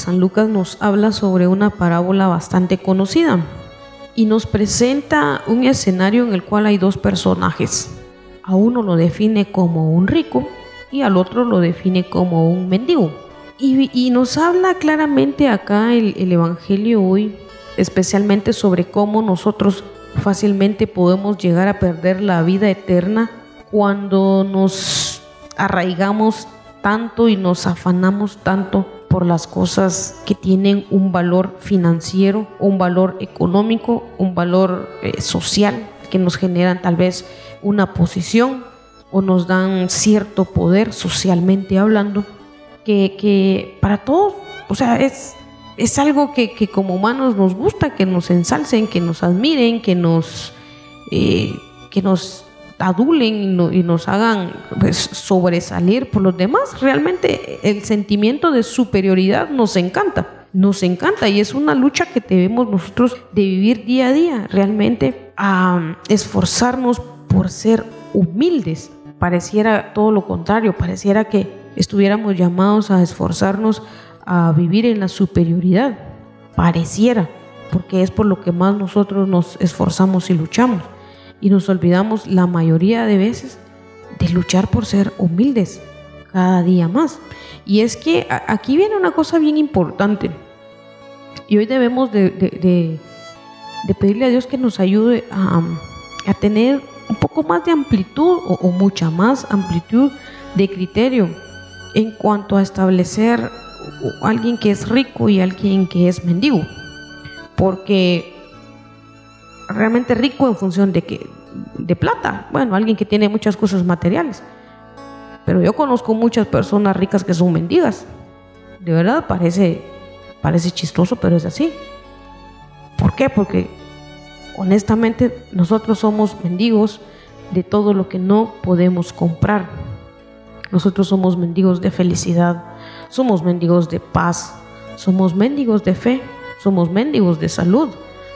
San Lucas nos habla sobre una parábola bastante conocida y nos presenta un escenario en el cual hay dos personajes. A uno lo define como un rico y al otro lo define como un mendigo. Y, nos habla claramente acá el, el Evangelio hoy, especialmente sobre cómo nosotros fácilmente podemos llegar a perder la vida eterna cuando nos arraigamos tanto y nos afanamos tanto por las cosas que tienen un valor financiero, un valor económico, un valor eh, social, que nos generan tal vez una posición o nos dan cierto poder socialmente hablando que, para todos, o sea, es, es algo que, como humanos nos gusta, que nos ensalcen, que nos admiren, que nos, eh, que nos adulen y, nos hagan pues, sobresalir por los demás. Realmente el sentimiento de superioridad nos encanta nos encanta y es una lucha que debemos nosotros de vivir día a día, realmente a esforzarnos por ser humildes. Pareciera todo lo contrario, pareciera que estuviéramos llamados a esforzarnos a vivir en la superioridad. Pareciera, porque es por lo que más nosotros nos esforzamos y luchamos. Y nos olvidamos la mayoría de veces de luchar por ser humildes cada día más. Y es que aquí viene una cosa bien importante. Y hoy debemos de, pedirle a Dios que nos ayude a, tener un poco más de amplitud o mucha más amplitud de criterio en cuanto a establecer alguien que es rico y alguien que es mendigo. Porque realmente rico en función de que de plata, bueno, alguien que tiene muchas cosas materiales. Pero yo conozco muchas personas ricas que son mendigas. De verdad parece parece chistoso, pero es así. ¿Por qué? Porque honestamente nosotros somos mendigos de todo lo que no podemos comprar. Nosotros somos mendigos de felicidad, somos mendigos de paz, somos mendigos de fe, somos mendigos de salud,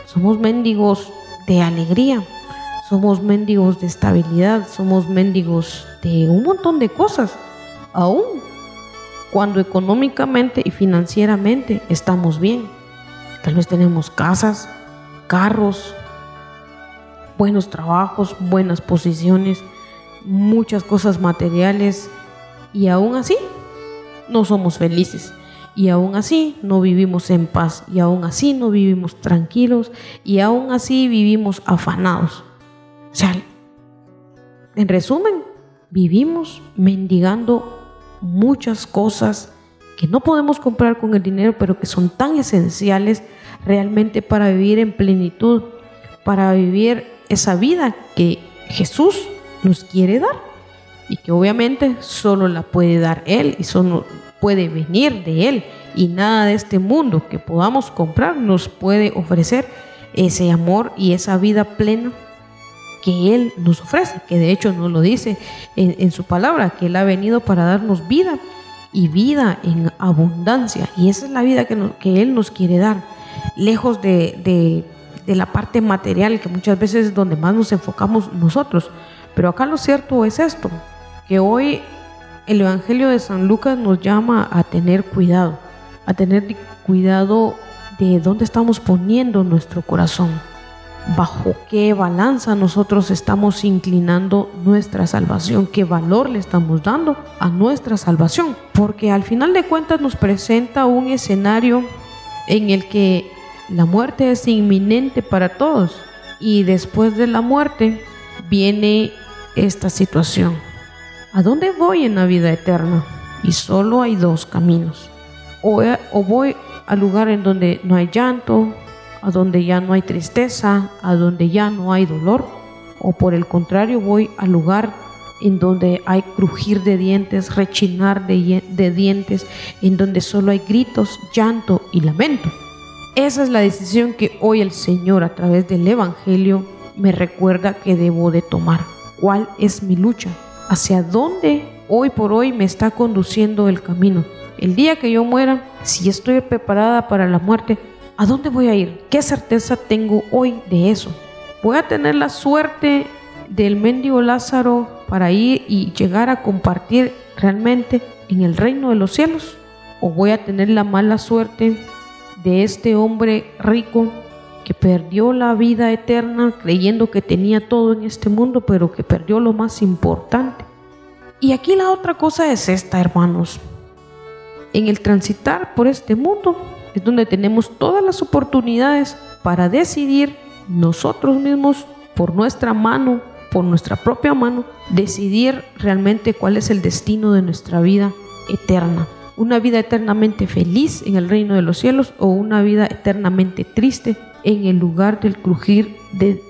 somos mendigos de alegría, somos mendigos de estabilidad, somos mendigos de un montón de cosas, aún cuando económicamente y financieramente estamos bien. Tal vez tenemos casas, carros, buenos trabajos, buenas posiciones, muchas cosas materiales, y aún así no somos felices. Y aún así no vivimos en paz, y aún así no vivimos tranquilos, y aún así vivimos afanados. O sea, en resumen, vivimos mendigando muchas cosas que no podemos comprar con el dinero, pero que son tan esenciales realmente para vivir en plenitud, para vivir esa vida que Jesús nos quiere dar y que obviamente solo la puede dar Él y solo puede venir de Él y nada de este mundo que podamos comprar nos puede ofrecer ese amor y esa vida plena que Él nos ofrece, que de hecho nos lo dice en, su palabra, que Él ha venido para darnos vida y vida en abundancia. Y esa es la vida que, Él nos quiere dar, lejos de la parte material, que muchas veces es donde más nos enfocamos nosotros. Pero acá lo cierto es esto, que hoy el Evangelio de San Lucas nos llama a tener cuidado, a tener cuidado de dónde estamos poniendo nuestro corazón, bajo qué balanza nosotros estamos inclinando nuestra salvación, qué valor le estamos dando a nuestra salvación, porque al final de cuentas nos presenta un escenario en el que la muerte es inminente para todos y después de la muerte viene esta situación. ¿A dónde voy en la vida eterna? Y solo hay dos caminos. O, voy al lugar en donde no hay llanto, a donde ya no hay tristeza, a donde ya no hay dolor, o por el contrario voy al lugar en donde hay crujir de dientes, rechinar de, de, dientes, en donde solo hay gritos, llanto y lamento. Esa es la decisión que hoy el Señor a través del Evangelio me recuerda que debo de tomar. ¿Cuál es mi lucha? ¿Hacia dónde hoy por hoy me está conduciendo el camino? El día que yo muera, si estoy preparada para la muerte, ¿a dónde voy a ir? ¿Qué certeza tengo hoy de eso? ¿Voy a tener la suerte del mendigo Lázaro para ir y llegar a compartir realmente en el reino de los cielos? ¿O voy a tener la mala suerte de este hombre rico que perdió la vida eterna creyendo que tenía todo en este mundo, pero que perdió lo más importante. Y aquí la otra cosa es esta, hermanos. En el transitar por este mundo es donde tenemos todas las oportunidades para decidir nosotros mismos, por nuestra mano, por nuestra propia mano, decidir realmente cuál es el destino de nuestra vida eterna una vida eternamente feliz en el reino de los cielos o una vida eternamente triste en el lugar del crujir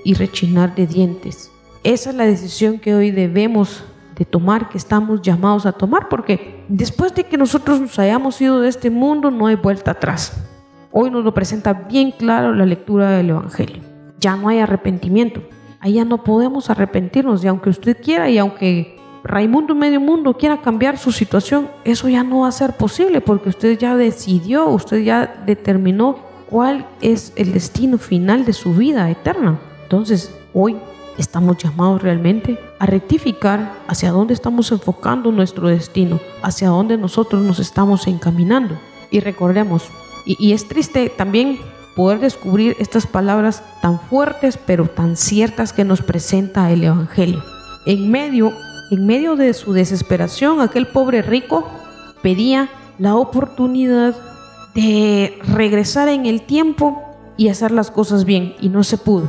y rechinar de dientes. Esa es la decisión que hoy debemos de tomar, que estamos llamados a tomar, porque después de que nosotros nos hayamos ido de este mundo, no hay vuelta atrás. Hoy nos lo presenta bien claro la lectura del Evangelio. Ya no hay arrepentimiento. Allá no podemos arrepentirnos, y aunque usted quiera y aunque Raimundo Medio Mundo quiera cambiar su situación, eso ya no va a ser posible porque usted ya decidió, usted ya determinó cuál es el destino final de su vida eterna. Entonces, hoy estamos llamados realmente a rectificar hacia dónde estamos enfocando nuestro destino, hacia dónde nosotros nos estamos encaminando. Y recordemos, y, y es triste también poder descubrir estas palabras tan fuertes pero tan ciertas que nos presenta el Evangelio. En medio en medio de su desesperación, aquel pobre rico pedía la oportunidad de regresar en el tiempo y hacer las cosas bien, y no se pudo.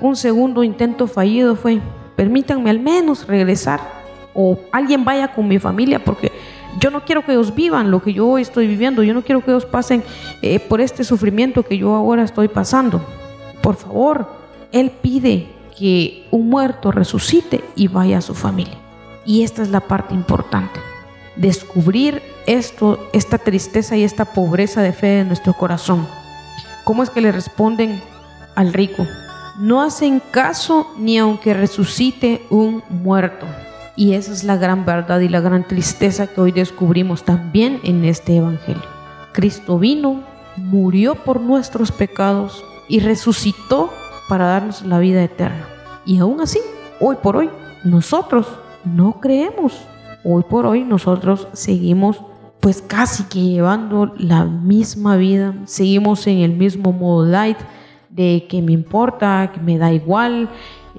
Un segundo intento fallido fue, permítanme al menos regresar, o alguien vaya con mi familia, porque yo no quiero que ellos vivan lo que yo estoy viviendo, yo no quiero que ellos pasen eh, por este sufrimiento que yo ahora estoy pasando. Por favor, Él pide que un muerto resucite y vaya a su familia. Y esta es la parte importante. Descubrir esto, esta tristeza y esta pobreza de fe de nuestro corazón. ¿Cómo es que le responden al rico? No hacen caso ni aunque resucite un muerto. Y esa es la gran verdad y la gran tristeza que hoy descubrimos también en este Evangelio. Cristo vino, murió por nuestros pecados y resucitó para darnos la vida eterna. Y aún así, hoy por hoy, nosotros no creemos. Hoy por hoy nosotros seguimos pues casi que llevando la misma vida, seguimos en el mismo modo light de que me importa, que me da igual,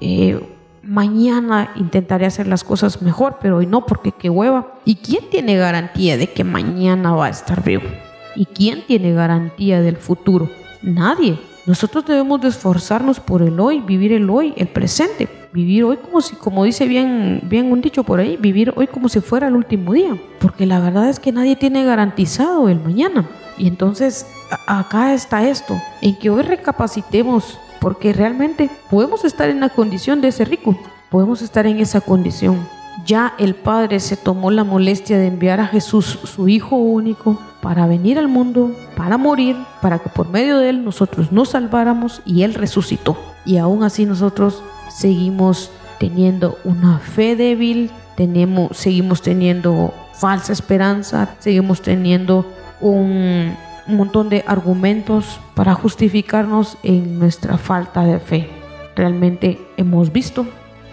eh, mañana intentaré hacer las cosas mejor, pero hoy no porque qué hueva. ¿Y quién tiene garantía de que mañana va a estar vivo? ¿Y quién tiene garantía del futuro? Nadie. Nosotros debemos de esforzarnos por el hoy, vivir el hoy, el presente, vivir hoy como si, como dice bien, bien un dicho por ahí, vivir hoy como si fuera el último día, porque la verdad es que nadie tiene garantizado el mañana. Y entonces acá está esto, en que hoy recapacitemos, porque realmente podemos estar en la condición de ese rico, podemos estar en esa condición. Ya el Padre se tomó la molestia de enviar a Jesús, su Hijo único, para venir al mundo, para morir, para que por medio de Él nosotros nos salváramos y Él resucitó. Y aún así nosotros seguimos teniendo una fe débil, tenemos, seguimos teniendo falsa esperanza, seguimos teniendo un, montón de argumentos para justificarnos en nuestra falta de fe. Realmente hemos visto,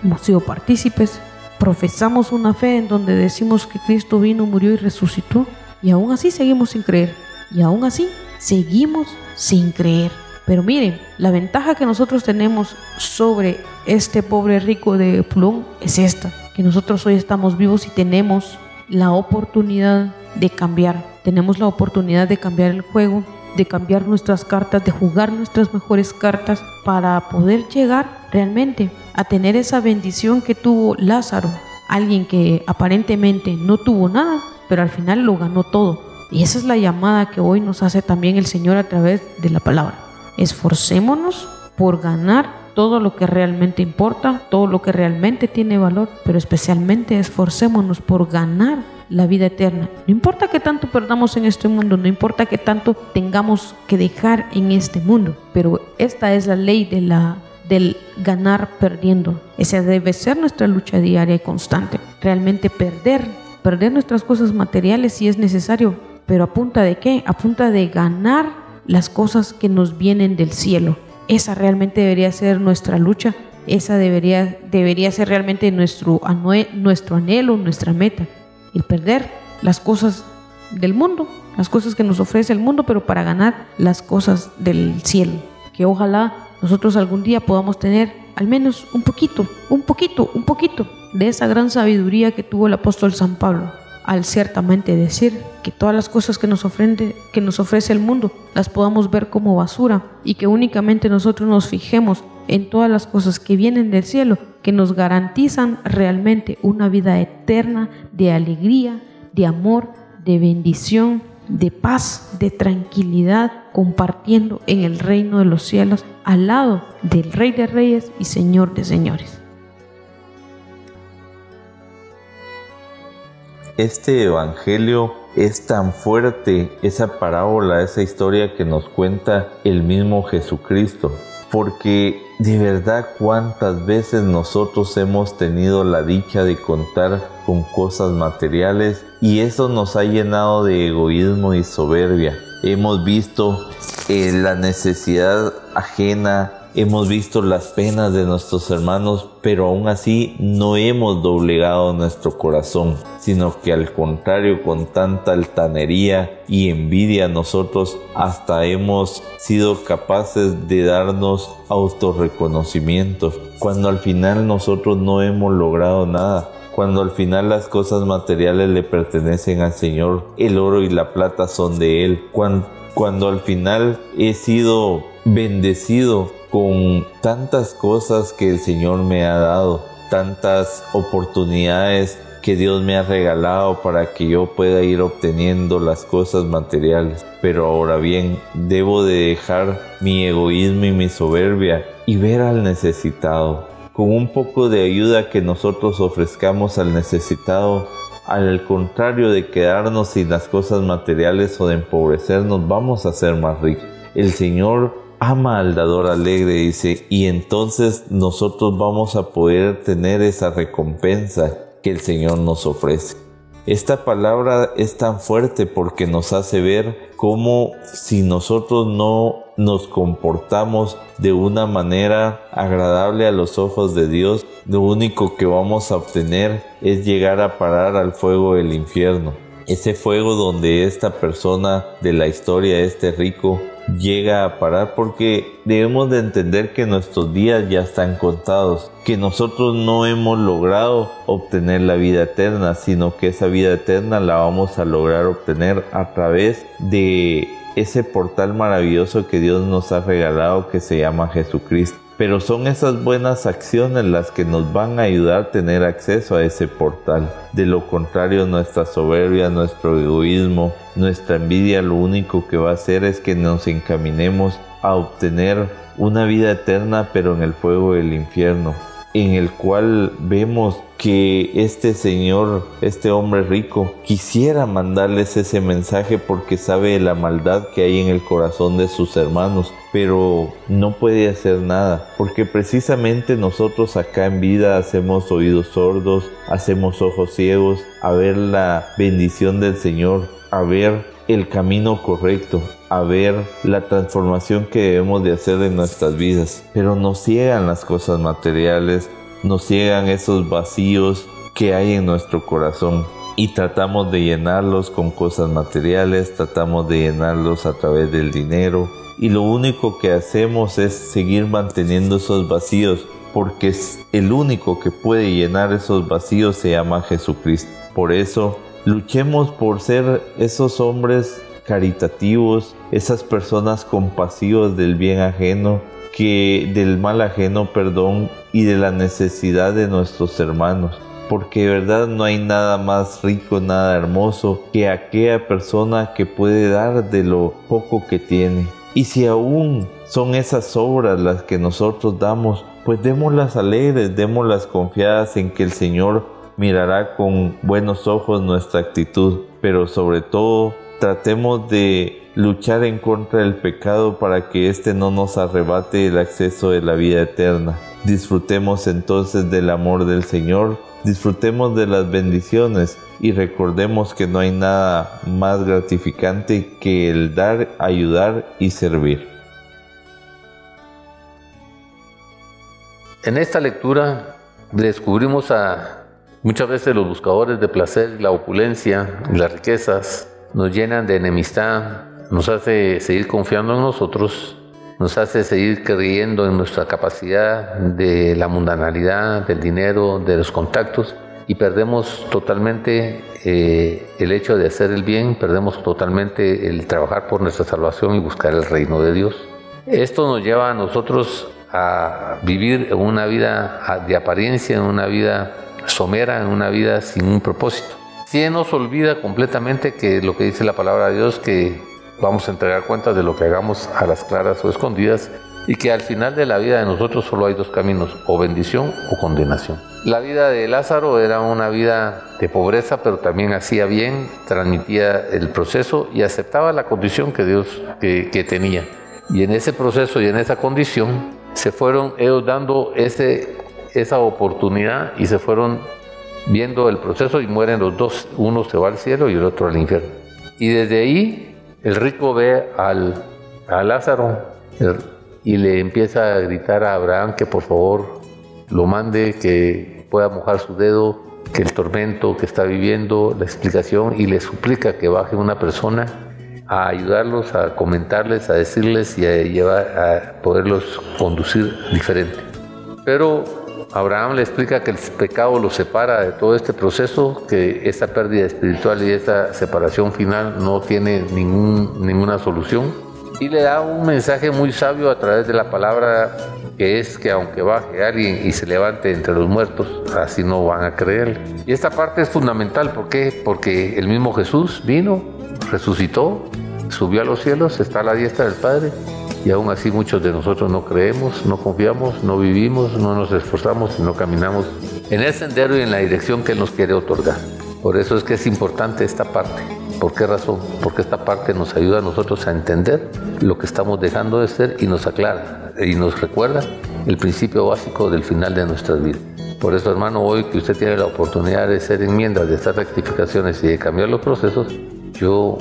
hemos sido partícipes, profesamos una fe en donde decimos que Cristo vino, murió y resucitó, y aún así seguimos sin creer. Y aún así seguimos sin creer. Pero miren, la ventaja que nosotros tenemos sobre este pobre rico de Plum es esta, que nosotros hoy estamos vivos y tenemos la oportunidad de cambiar. Tenemos la oportunidad de cambiar el juego, de cambiar nuestras cartas, de jugar nuestras mejores cartas para poder llegar realmente a tener esa bendición que tuvo Lázaro, alguien que aparentemente no tuvo nada, pero al final lo ganó todo. Y esa es la llamada que hoy nos hace también el Señor a través de la palabra. Esforcémonos por ganar todo lo que realmente importa, todo lo que realmente tiene valor, pero especialmente esforcémonos por ganar la vida eterna. No importa que tanto perdamos en este mundo, no importa que tanto tengamos que dejar en este mundo, pero esta es la ley de la del ganar perdiendo. Esa debe ser nuestra lucha diaria y constante. Realmente perder perder nuestras cosas materiales si es necesario, pero a punta de qué? A punta de ganar las cosas que nos vienen del cielo. Esa realmente debería ser nuestra lucha, esa debería, debería ser realmente nuestro, nuestro anhelo, nuestra meta. El perder las cosas del mundo, las cosas que nos ofrece el mundo, pero para ganar las cosas del cielo. Que ojalá nosotros algún día podamos tener al menos un poquito, un poquito, un poquito de esa gran sabiduría que tuvo el apóstol San Pablo al ciertamente decir que todas las cosas que nos, ofrende, que nos ofrece el mundo las podamos ver como basura y que únicamente nosotros nos fijemos en todas las cosas que vienen del cielo, que nos garantizan realmente una vida eterna de alegría, de amor, de bendición, de paz, de tranquilidad, compartiendo en el reino de los cielos al lado del Rey de Reyes y Señor de Señores. Este Evangelio es tan fuerte, esa parábola, esa historia que nos cuenta el mismo Jesucristo. Porque de verdad cuántas veces nosotros hemos tenido la dicha de contar con cosas materiales y eso nos ha llenado de egoísmo y soberbia. Hemos visto eh, la necesidad ajena hemos visto las penas de nuestros hermanos, pero aún así no hemos doblegado nuestro corazón, sino que al contrario, con tanta altanería y envidia nosotros hasta hemos sido capaces de darnos autorreconocimiento, cuando al final nosotros no hemos logrado nada. Cuando al final las cosas materiales le pertenecen al Señor, el oro y la plata son de Él, cuando al final he sido bendecido con tantas cosas que el Señor me ha dado, tantas oportunidades que Dios me ha regalado para que yo pueda ir obteniendo las cosas materiales. Pero ahora bien, debo de dejar mi egoísmo y mi soberbia y ver al necesitado. Con un poco de ayuda que nosotros ofrezcamos al necesitado, al contrario de quedarnos sin las cosas materiales o de empobrecernos, vamos a ser más ricos. El Señor ama al dador alegre, dice, y entonces nosotros vamos a poder tener esa recompensa que el Señor nos ofrece. Esta palabra es tan fuerte porque nos hace ver cómo si nosotros no nos comportamos de una manera agradable a los ojos de Dios, lo único que vamos a obtener es llegar a parar al fuego del infierno. Ese fuego donde esta persona de la historia, este rico, llega a parar porque debemos de entender que nuestros días ya están contados, que nosotros no hemos logrado obtener la vida eterna, sino que esa vida eterna la vamos a lograr obtener a través de ese portal maravilloso que Dios nos ha regalado que se llama Jesucristo. Pero son esas buenas acciones las que nos van a ayudar a tener acceso a ese portal. De lo contrario, nuestra soberbia, nuestro egoísmo, nuestra envidia lo único que va a hacer es que nos encaminemos a obtener una vida eterna pero en el fuego del infierno en el cual vemos que este señor, este hombre rico, quisiera mandarles ese mensaje porque sabe la maldad que hay en el corazón de sus hermanos, pero no puede hacer nada, porque precisamente nosotros acá en vida hacemos oídos sordos, hacemos ojos ciegos a ver la bendición del Señor, a ver el camino correcto, a ver la transformación que debemos de hacer en nuestras vidas. Pero nos ciegan las cosas materiales, nos ciegan esos vacíos que hay en nuestro corazón y tratamos de llenarlos con cosas materiales, tratamos de llenarlos a través del dinero y lo único que hacemos es seguir manteniendo esos vacíos porque el único que puede llenar esos vacíos se llama Jesucristo. Por eso Luchemos por ser esos hombres caritativos, esas personas compasivas del bien ajeno, que del mal ajeno, perdón, y de la necesidad de nuestros hermanos. Porque de verdad no hay nada más rico, nada hermoso que aquella persona que puede dar de lo poco que tiene. Y si aún son esas obras las que nosotros damos, pues démoslas alegres, démoslas confiadas en que el Señor mirará con buenos ojos nuestra actitud, pero sobre todo tratemos de luchar en contra del pecado para que éste no nos arrebate el acceso de la vida eterna. Disfrutemos entonces del amor del Señor, disfrutemos de las bendiciones y recordemos que no hay nada más gratificante que el dar, ayudar y servir. En esta lectura descubrimos a Muchas veces los buscadores de placer, la opulencia las riquezas nos llenan de enemistad, nos hace seguir confiando en nosotros, nos hace seguir creyendo en nuestra capacidad de la mundanalidad, del dinero, de los contactos y perdemos totalmente eh, el hecho de hacer el bien, perdemos totalmente el trabajar por nuestra salvación y buscar el reino de Dios. Esto nos lleva a nosotros a vivir una vida de apariencia, en una vida somera en una vida sin un propósito. Si nos olvida completamente que lo que dice la palabra de Dios, que vamos a entregar cuentas de lo que hagamos a las claras o escondidas y que al final de la vida de nosotros solo hay dos caminos, o bendición o condenación. La vida de Lázaro era una vida de pobreza, pero también hacía bien, transmitía el proceso y aceptaba la condición que Dios que, tenía. Y en ese proceso y en esa condición se fueron ellos dando ese esa oportunidad y se fueron viendo el proceso y mueren los dos. Uno se va al cielo y el otro al infierno. Y desde ahí el rico ve al, a Lázaro y le empieza a gritar a Abraham que por favor lo mande, que pueda mojar su dedo, que el tormento que está viviendo, la explicación, y le suplica que baje una persona a ayudarlos, a comentarles, a decirles y a llevar, a poderlos conducir diferente. Pero Abraham le explica que el pecado lo separa de todo este proceso, que esta pérdida espiritual y esta separación final no tiene ninguna solución. Y le da un mensaje muy sabio a través de la palabra, que es que aunque baje alguien y se levante entre los muertos, así no van a creer. Y esta parte es fundamental, ¿por qué? Porque el mismo Jesús vino, resucitó, subió a los cielos, está a la diestra del Padre y aún así muchos de nosotros no creemos, no confiamos, no vivimos, no nos esforzamos y no caminamos en el sendero y en la dirección que Él nos quiere otorgar. Por eso es que es importante esta parte. ¿Por qué razón? Porque esta parte nos ayuda a nosotros a entender lo que estamos dejando de ser y nos aclara y nos recuerda el principio básico del final de nuestras vidas. Por eso, hermano, hoy que usted tiene la oportunidad de hacer enmiendas, de hacer rectificaciones y de cambiar los procesos, yo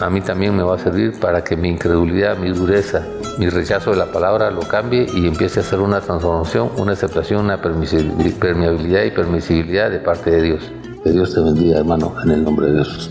a mí también me va a servir para que mi incredulidad, mi dureza, mi rechazo de la palabra lo cambie y empiece a hacer una transformación, una aceptación, una permeabilidad y permisibilidad de parte de Dios. Que Dios te bendiga, hermano, en el nombre de Dios.